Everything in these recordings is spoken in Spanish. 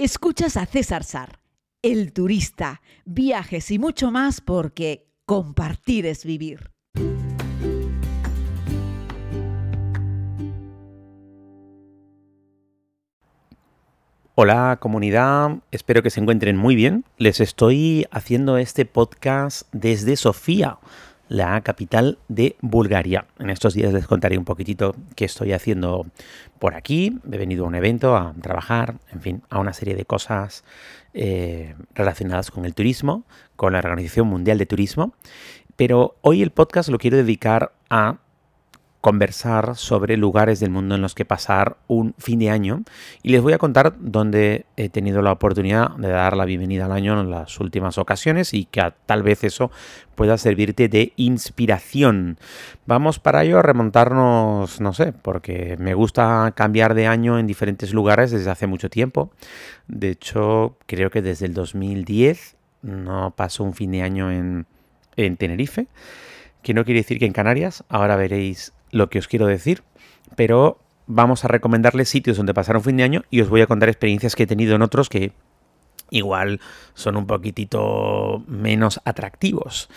Escuchas a César Sar, el turista, viajes y mucho más porque compartir es vivir. Hola comunidad, espero que se encuentren muy bien. Les estoy haciendo este podcast desde Sofía, la capital de Bulgaria. En estos días les contaré un poquitito qué estoy haciendo por aquí. He venido a un evento, a trabajar, en fin, a una serie de cosas eh, relacionadas con el turismo, con la Organización Mundial de Turismo. Pero hoy el podcast lo quiero dedicar a conversar sobre lugares del mundo en los que pasar un fin de año y les voy a contar dónde he tenido la oportunidad de dar la bienvenida al año en las últimas ocasiones y que tal vez eso pueda servirte de inspiración. Vamos para ello a remontarnos, no sé, porque me gusta cambiar de año en diferentes lugares desde hace mucho tiempo. De hecho, creo que desde el 2010 no paso un fin de año en, en Tenerife que no quiere decir que en Canarias, ahora veréis lo que os quiero decir, pero vamos a recomendarles sitios donde pasar un fin de año y os voy a contar experiencias que he tenido en otros que igual son un poquitito menos atractivos.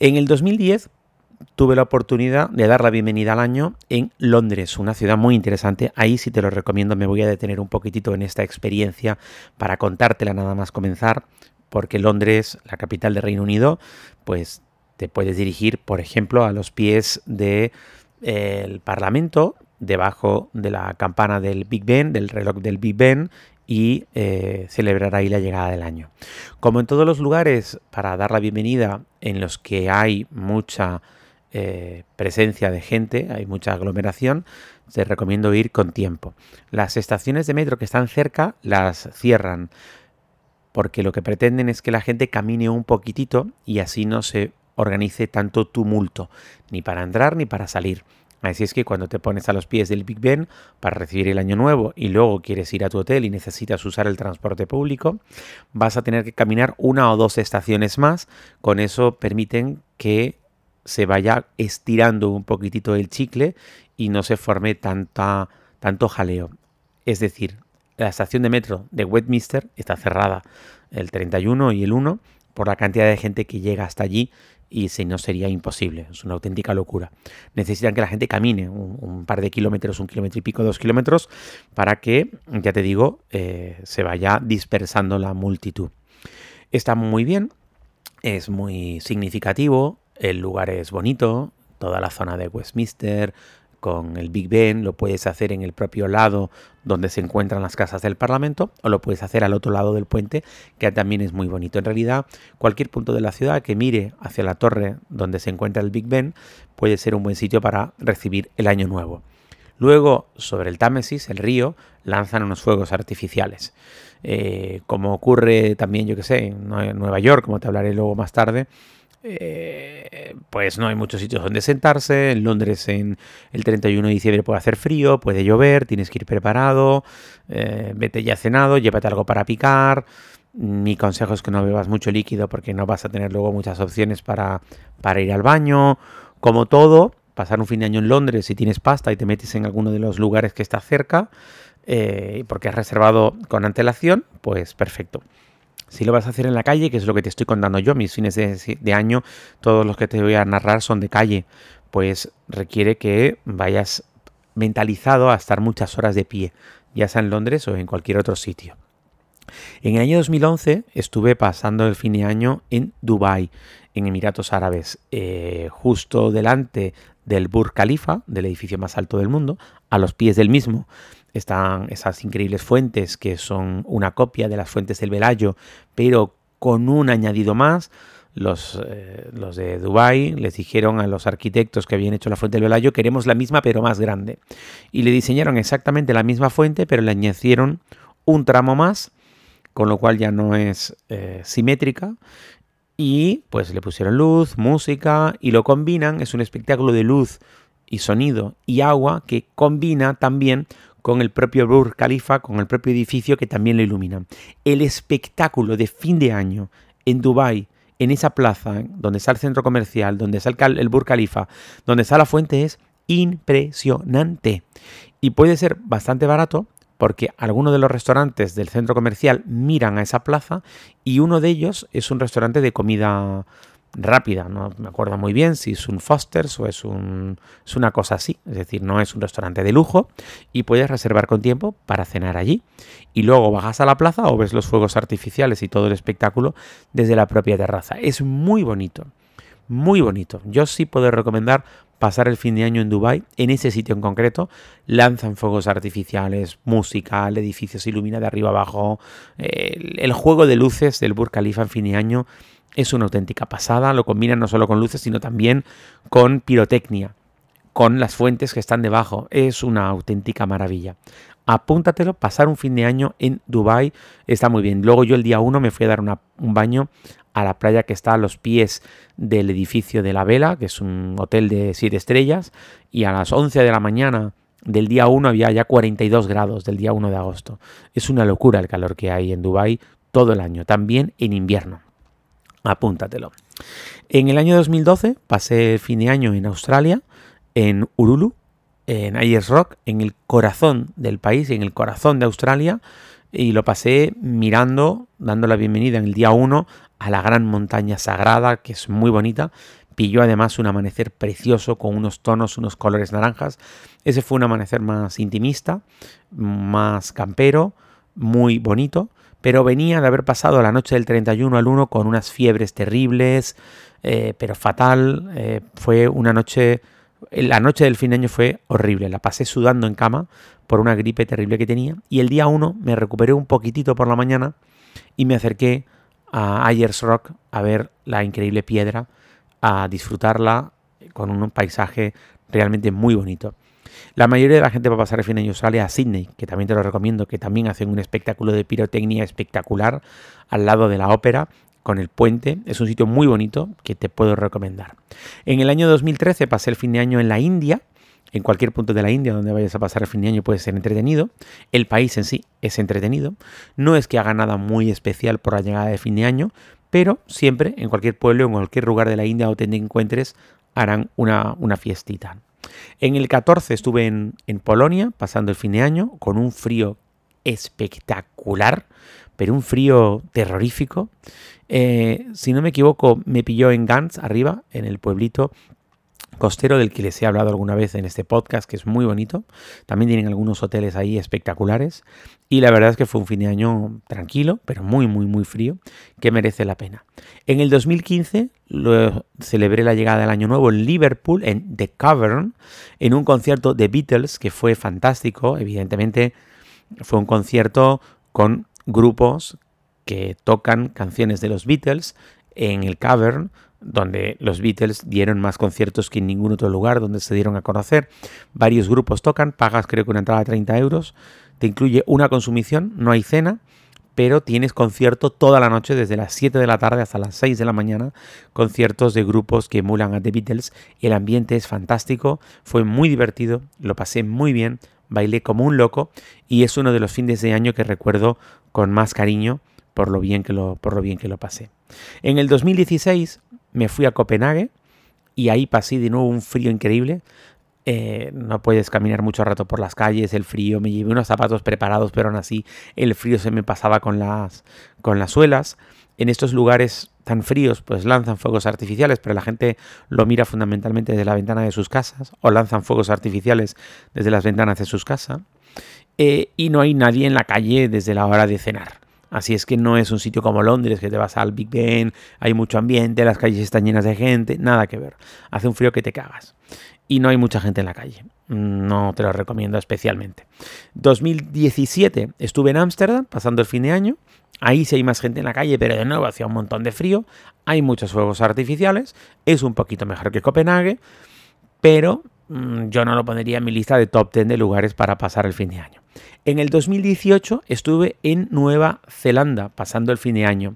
En el 2010 tuve la oportunidad de dar la bienvenida al año en Londres, una ciudad muy interesante. Ahí sí te lo recomiendo, me voy a detener un poquitito en esta experiencia para contártela nada más comenzar, porque Londres, la capital del Reino Unido, pues te puedes dirigir, por ejemplo, a los pies del de, Parlamento, debajo de la campana del Big Ben, del reloj del Big Ben, y eh, celebrar ahí la llegada del año. Como en todos los lugares, para dar la bienvenida en los que hay mucha eh, presencia de gente, hay mucha aglomeración, te recomiendo ir con tiempo. Las estaciones de metro que están cerca las cierran porque lo que pretenden es que la gente camine un poquitito y así no se organice tanto tumulto, ni para entrar ni para salir. Así es que cuando te pones a los pies del Big Ben para recibir el año nuevo y luego quieres ir a tu hotel y necesitas usar el transporte público, vas a tener que caminar una o dos estaciones más. Con eso permiten que se vaya estirando un poquitito el chicle y no se forme tanta, tanto jaleo. Es decir, la estación de metro de Westminster está cerrada el 31 y el 1 por la cantidad de gente que llega hasta allí y si no sería imposible, es una auténtica locura. Necesitan que la gente camine un, par de kilómetros, un kilómetro y pico, dos kilómetros, para que, ya te digo, eh, se vaya dispersando la multitud. Está muy bien, es muy significativo, el lugar es bonito, toda la zona de Westminster, con el Big Ben, lo puedes hacer en el propio lado donde se encuentran las casas del Parlamento o lo puedes hacer al otro lado del puente, que también es muy bonito. En realidad, cualquier punto de la ciudad que mire hacia la torre donde se encuentra el Big Ben puede ser un buen sitio para recibir el año nuevo. Luego, sobre el Támesis, el río, lanzan unos fuegos artificiales. Eh, como ocurre también, yo que sé, en Nueva York, como te hablaré luego más tarde, eh, pues no hay muchos sitios donde sentarse. En Londres en el 31 de diciembre puede hacer frío, puede llover, tienes que ir preparado, eh, vete ya cenado, llévate algo para picar. Mi consejo es que no bebas mucho líquido porque no vas a tener luego muchas opciones para, para ir al baño. Como todo, pasar un fin de año en Londres si tienes pasta y te metes en alguno de los lugares que está cerca, eh, porque has reservado con antelación, pues perfecto. Si lo vas a hacer en la calle, que es lo que te estoy contando yo, mis fines de, año, todos los que te voy a narrar son de calle, pues requiere que vayas mentalizado a estar muchas horas de pie, ya sea en Londres o en cualquier otro sitio. En el año 2011 estuve pasando el fin de año en Dubai, en Emiratos Árabes, eh, justo delante del Burj Khalifa, del edificio más alto del mundo, a los pies del mismo están esas increíbles fuentes que son una copia de las fuentes del Velayo, pero con un añadido más. Los, eh, los, de Dubai les dijeron a los arquitectos que habían hecho la fuente del Velayo, queremos la misma pero más grande. Y le diseñaron exactamente la misma fuente, pero le añadieron un tramo más, con lo cual ya no es eh, simétrica. Y pues le pusieron luz, música y lo combinan. Es un espectáculo de luz y sonido y agua que combina también con el propio Burj Khalifa, con el propio edificio que también lo iluminan. El espectáculo de fin de año en Dubai, en esa plaza donde está el centro comercial, donde está el Burj Khalifa, donde está la fuente es impresionante. Y puede ser bastante barato porque algunos de los restaurantes del centro comercial miran a esa plaza y uno de ellos es un restaurante de comida rápida, no me acuerdo muy bien si es un Foster's o es, un, es una cosa así, es decir, no es un restaurante de lujo y puedes reservar con tiempo para cenar allí. Y luego bajas a la plaza o ves los fuegos artificiales y todo el espectáculo desde la propia terraza. Es muy bonito, muy bonito. Yo sí puedo recomendar pasar el fin de año en Dubai en ese sitio en concreto. Lanzan fuegos artificiales, música, el edificio se ilumina de arriba abajo, el, el juego de luces del Burj Khalifa en fin de año es una auténtica pasada, lo combinan no solo con luces, sino también con pirotecnia, con las fuentes que están debajo, es una auténtica maravilla. Apúntatelo, pasar un fin de año en Dubai está muy bien. Luego yo el día 1 me fui a dar un baño a la playa que está a los pies del edificio de la Vela, que es un hotel de 7 estrellas, y a las 11 de la mañana del día 1 había ya 42 grados del día 1 de agosto. Es una locura el calor que hay en Dubai todo el año, también en invierno. Apúntatelo. En el año 2012 pasé fin de año en Australia, en Urulu, en Ayers Rock, en el corazón del país, en el corazón de Australia, y lo pasé mirando, dando la bienvenida en el día 1 a la gran montaña sagrada, que es muy bonita. Pilló además un amanecer precioso con unos tonos, unos colores naranjas. Ese fue un amanecer más intimista, más campero, muy bonito pero venía de haber pasado la noche del 31 al 1 con unas fiebres terribles, eh, pero fatal. Eh, fue una noche, la noche del fin de año fue horrible, la pasé sudando en cama por una gripe terrible que tenía. Y el día 1 me recuperé un poquitito por la mañana y me acerqué a Ayers Rock a ver la increíble piedra, a disfrutarla con un paisaje realmente muy bonito. La mayoría de la gente va a pasar el fin de año sale a Sydney, que también te lo recomiendo, que también hacen un espectáculo de pirotecnia espectacular al lado de la ópera con el puente. Es un sitio muy bonito que te puedo recomendar. En el año 2013 pasé el fin de año en la India. En cualquier punto de la India donde vayas a pasar el fin de año puede ser entretenido. El país en sí es entretenido. No es que haga nada muy especial por la llegada de fin de año, pero siempre en cualquier pueblo, en cualquier lugar de la India donde te encuentres, harán una, una fiestita. En el 14 estuve en, Polonia pasando el fin de año con un frío espectacular, pero un frío terrorífico. Eh, si no me equivoco, me pilló en Gans, arriba, en el pueblito costero del que les he hablado alguna vez en este podcast, que es muy bonito. También tienen algunos hoteles ahí espectaculares. Y la verdad es que fue un fin de año tranquilo, pero muy, muy, muy frío, que merece la pena. En el 2015 lo celebré la llegada del año nuevo en Liverpool, en The Cavern, en un concierto de Beatles que fue fantástico. Evidentemente fue un concierto con grupos que tocan canciones de los Beatles en el Cavern, donde los Beatles dieron más conciertos que en ningún otro lugar donde se dieron a conocer. Varios grupos tocan, pagas creo que una entrada de 30 euros, te incluye una consumición, no hay cena, pero tienes concierto toda la noche, desde las 7 de la tarde hasta las 6 de la mañana, conciertos de grupos que emulan a The Beatles. El ambiente es fantástico, fue muy divertido, lo pasé muy bien, bailé como un loco y es uno de los fines de año que recuerdo con más cariño por lo bien que lo, por lo, bien que lo pasé. En el 2016 me fui a Copenhague y ahí pasé de nuevo un frío increíble. Eh, no puedes caminar mucho rato por las calles, el frío, me llevé unos zapatos preparados, pero aún así el frío se me pasaba con las, con las suelas. En estos lugares tan fríos, pues lanzan fuegos artificiales, pero la gente lo mira fundamentalmente desde la ventana de sus casas, o lanzan fuegos artificiales desde las ventanas de sus casas, eh, y no hay nadie en la calle desde la hora de cenar. Así es que no es un sitio como Londres, que te vas al Big Ben, hay mucho ambiente, las calles están llenas de gente, nada que ver. Hace un frío que te cagas. Y no hay mucha gente en la calle. No te lo recomiendo especialmente. 2017 estuve en Ámsterdam pasando el fin de año. Ahí sí hay más gente en la calle, pero de nuevo hacía un montón de frío. Hay muchos fuegos artificiales. Es un poquito mejor que Copenhague. Pero mm, yo no lo pondría en mi lista de top 10 de lugares para pasar el fin de año. En el 2018 estuve en Nueva Zelanda pasando el fin de año.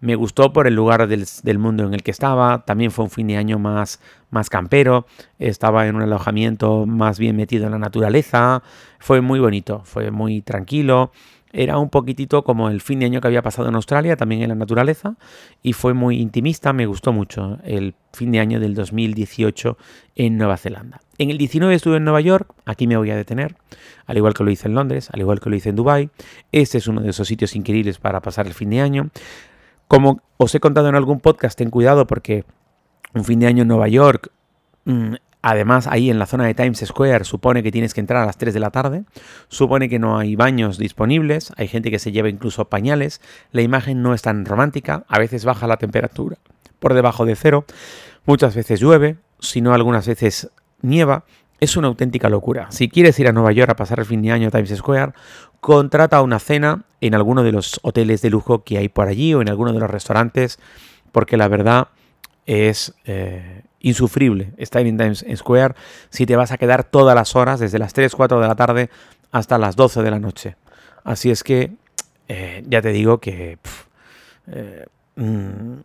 Me gustó por el lugar del, mundo en el que estaba. También fue un fin de año más, más campero. Estaba en un alojamiento más bien metido en la naturaleza. Fue muy bonito, fue muy tranquilo. Era un poquitito como el fin de año que había pasado en Australia, también en la naturaleza, y fue muy intimista, me gustó mucho el fin de año del 2018 en Nueva Zelanda. En el 19 estuve en Nueva York, aquí me voy a detener, al igual que lo hice en Londres, al igual que lo hice en Dubai. Este es uno de esos sitios increíbles para pasar el fin de año. Como os he contado en algún podcast, ten cuidado porque un fin de año en Nueva York mm, Además, ahí en la zona de Times Square supone que tienes que entrar a las 3 de la tarde, supone que no hay baños disponibles, hay gente que se lleva incluso pañales, la imagen no es tan romántica, a veces baja la temperatura por debajo de cero, muchas veces llueve, si no algunas veces nieva, es una auténtica locura. Si quieres ir a Nueva York a pasar el fin de año a Times Square, contrata una cena en alguno de los hoteles de lujo que hay por allí o en alguno de los restaurantes, porque la verdad es eh, insufrible estar Times Square si te vas a quedar todas las horas, desde las 3, 4 de la tarde hasta las 12 de la noche. Así es que eh, ya te digo que... Eh, mm,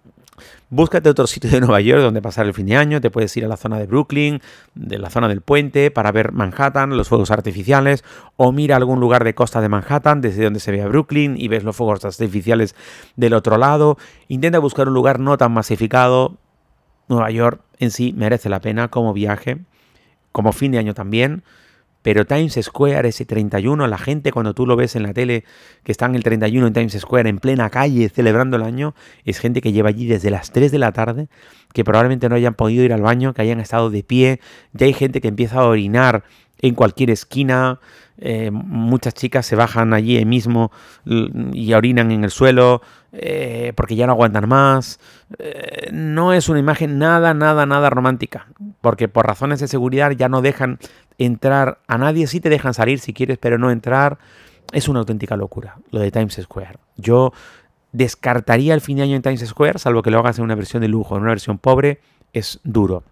búscate otro sitio de Nueva York donde pasar el fin de año. Te puedes ir a la zona de Brooklyn, de la zona del puente, para ver Manhattan, los fuegos artificiales. O mira algún lugar de costa de Manhattan, desde donde se ve a Brooklyn y ves los fuegos artificiales del otro lado. Intenta buscar un lugar no tan masificado. Nueva York en sí merece la pena como viaje, como fin de año también. Pero Times Square, ese 31, la gente cuando tú lo ves en la tele, que están el 31 en Times Square, en plena calle, celebrando el año, es gente que lleva allí desde las 3 de la tarde, que probablemente no hayan podido ir al baño, que hayan estado de pie. Ya hay gente que empieza a orinar en cualquier esquina. Eh, muchas chicas se bajan allí mismo y orinan en el suelo eh, porque ya no aguantan más. Eh, no es una imagen nada, nada, nada romántica, porque por razones de seguridad ya no dejan entrar a nadie, sí te dejan salir si quieres, pero no entrar. Es una auténtica locura lo de Times Square. Yo descartaría el fin de año en Times Square, salvo que lo hagas en una versión de lujo, en una versión pobre, es duro.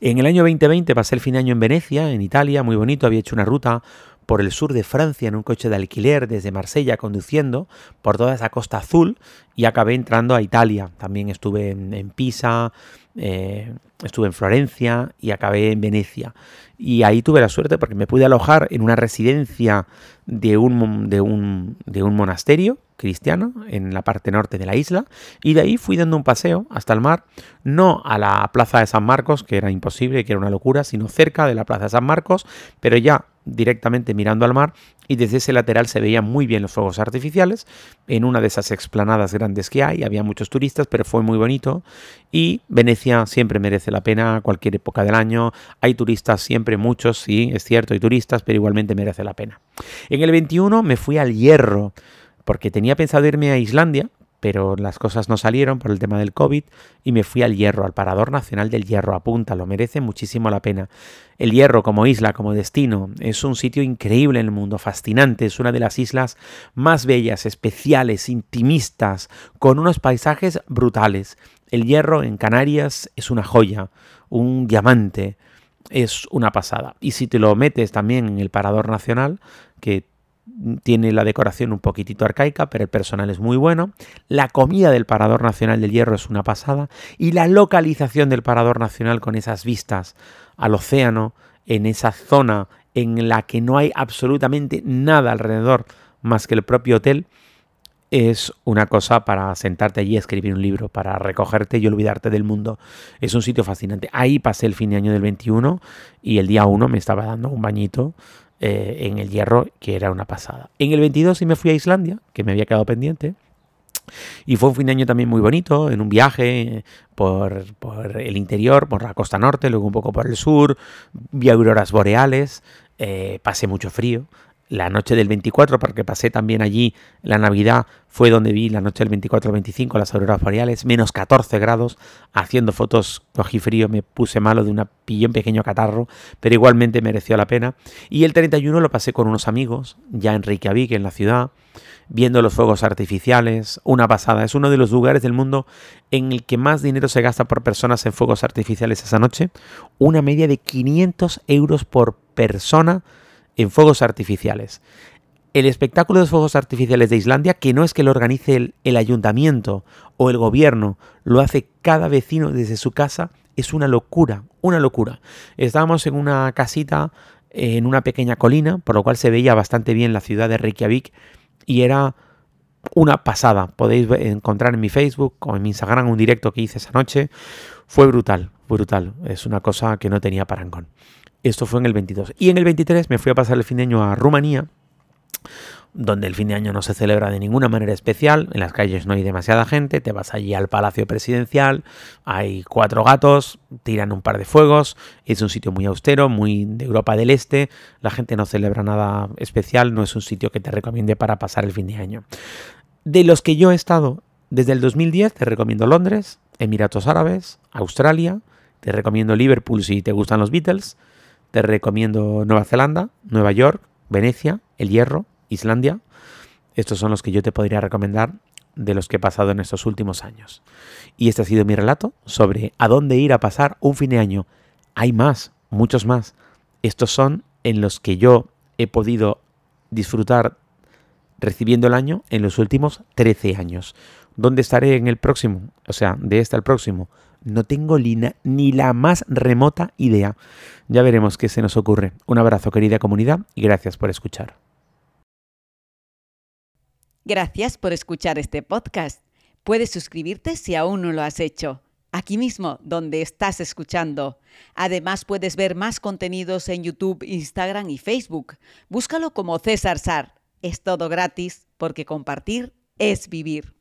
En el año 2020 pasé el fin de año en Venecia, en Italia, muy bonito, había hecho una ruta por el sur de Francia en un coche de alquiler desde Marsella conduciendo por toda esa costa azul y acabé entrando a Italia. También estuve en, Pisa, eh, estuve en Florencia y acabé en Venecia. Y ahí tuve la suerte porque me pude alojar en una residencia de un, de un, de un monasterio cristiano en la parte norte de la isla y de ahí fui dando un paseo hasta el mar, no a la plaza de San Marcos, que era imposible, que era una locura, sino cerca de la plaza de San Marcos, pero ya directamente mirando al mar y desde ese lateral se veían muy bien los fuegos artificiales. En una de esas explanadas grandes que hay, había muchos turistas, pero fue muy bonito. Y Venecia siempre merece la pena cualquier época del año, hay turistas siempre muchos, sí, es cierto, hay turistas, pero igualmente merece la pena. En el 21 me fui al Hierro, porque tenía pensado irme a Islandia, pero las cosas no salieron por el tema del COVID y me fui al Hierro, al Parador Nacional del Hierro, a Punta, lo merece muchísimo la pena. El Hierro como isla, como destino, es un sitio increíble en el mundo, fascinante, es una de las islas más bellas, especiales, intimistas, con unos paisajes brutales. El Hierro en Canarias es una joya, un diamante, es una pasada. Y si te lo metes también en el Parador Nacional, que tiene la decoración un poquitito arcaica, pero el personal es muy bueno. La comida del Parador Nacional del Hierro es una pasada. Y la localización del Parador Nacional con esas vistas al océano, en esa zona en la que no hay absolutamente nada alrededor más que el propio hotel, es una cosa para sentarte allí escribir un libro, para recogerte y olvidarte del mundo. Es un sitio fascinante. Ahí pasé el fin de año del 21 y el día 1 me estaba dando un bañito eh, en el hierro, que era una pasada. En el 22 sí me fui a Islandia, que me había quedado pendiente. Y fue un fin de año también muy bonito, en un viaje por, el interior, por la costa norte, luego un poco por el sur, vi auroras boreales, eh, pasé mucho frío, la noche del 24, porque pasé también allí la Navidad, fue donde vi la noche del 24 al 25 las auroras boreales, menos 14 grados, haciendo fotos, cogí frío, me puse malo de una pillé un pequeño catarro, pero igualmente mereció la pena. Y el 31 lo pasé con unos amigos, ya en Reykjavik, en la ciudad, viendo los fuegos artificiales, una pasada. Es uno de los lugares del mundo en el que más dinero se gasta por personas en fuegos artificiales esa noche, una media de 500 euros por persona en fuegos artificiales. El espectáculo de fuegos artificiales de Islandia, que no es que lo organice el, ayuntamiento o el gobierno, lo hace cada vecino desde su casa, es una locura, una locura. Estábamos en una casita en una pequeña colina, por lo cual se veía bastante bien la ciudad de Reykjavik y era una pasada. Podéis encontrar en mi Facebook o en mi Instagram un directo que hice esa noche. Fue brutal, brutal. Es una cosa que no tenía parangón. Esto fue en el 22. Y en el 23 me fui a pasar el fin de año a Rumanía, donde el fin de año no se celebra de ninguna manera especial, en las calles no hay demasiada gente, te vas allí al Palacio Presidencial, hay cuatro gatos, tiran un par de fuegos, es un sitio muy austero, muy de Europa del Este, la gente no celebra nada especial, no es un sitio que te recomiende para pasar el fin de año. De los que yo he estado desde el 2010, te recomiendo Londres, Emiratos Árabes, Australia, te recomiendo Liverpool si te gustan los Beatles, te recomiendo Nueva Zelanda, Nueva York, Venecia, El Hierro, Islandia. Estos son los que yo te podría recomendar de los que he pasado en estos últimos años. Y este ha sido mi relato sobre a dónde ir a pasar un fin de año. Hay más, muchos más. Estos son en los que yo he podido disfrutar recibiendo el año en los últimos 13 años. ¿Dónde estaré en el próximo? O sea, de este al próximo. No tengo ni la más remota idea. Ya veremos qué se nos ocurre. Un abrazo querida comunidad y gracias por escuchar. Gracias por escuchar este podcast. Puedes suscribirte si aún no lo has hecho. Aquí mismo, donde estás escuchando. Además, puedes ver más contenidos en YouTube, Instagram y Facebook. Búscalo como César Sar. Es todo gratis porque compartir es vivir.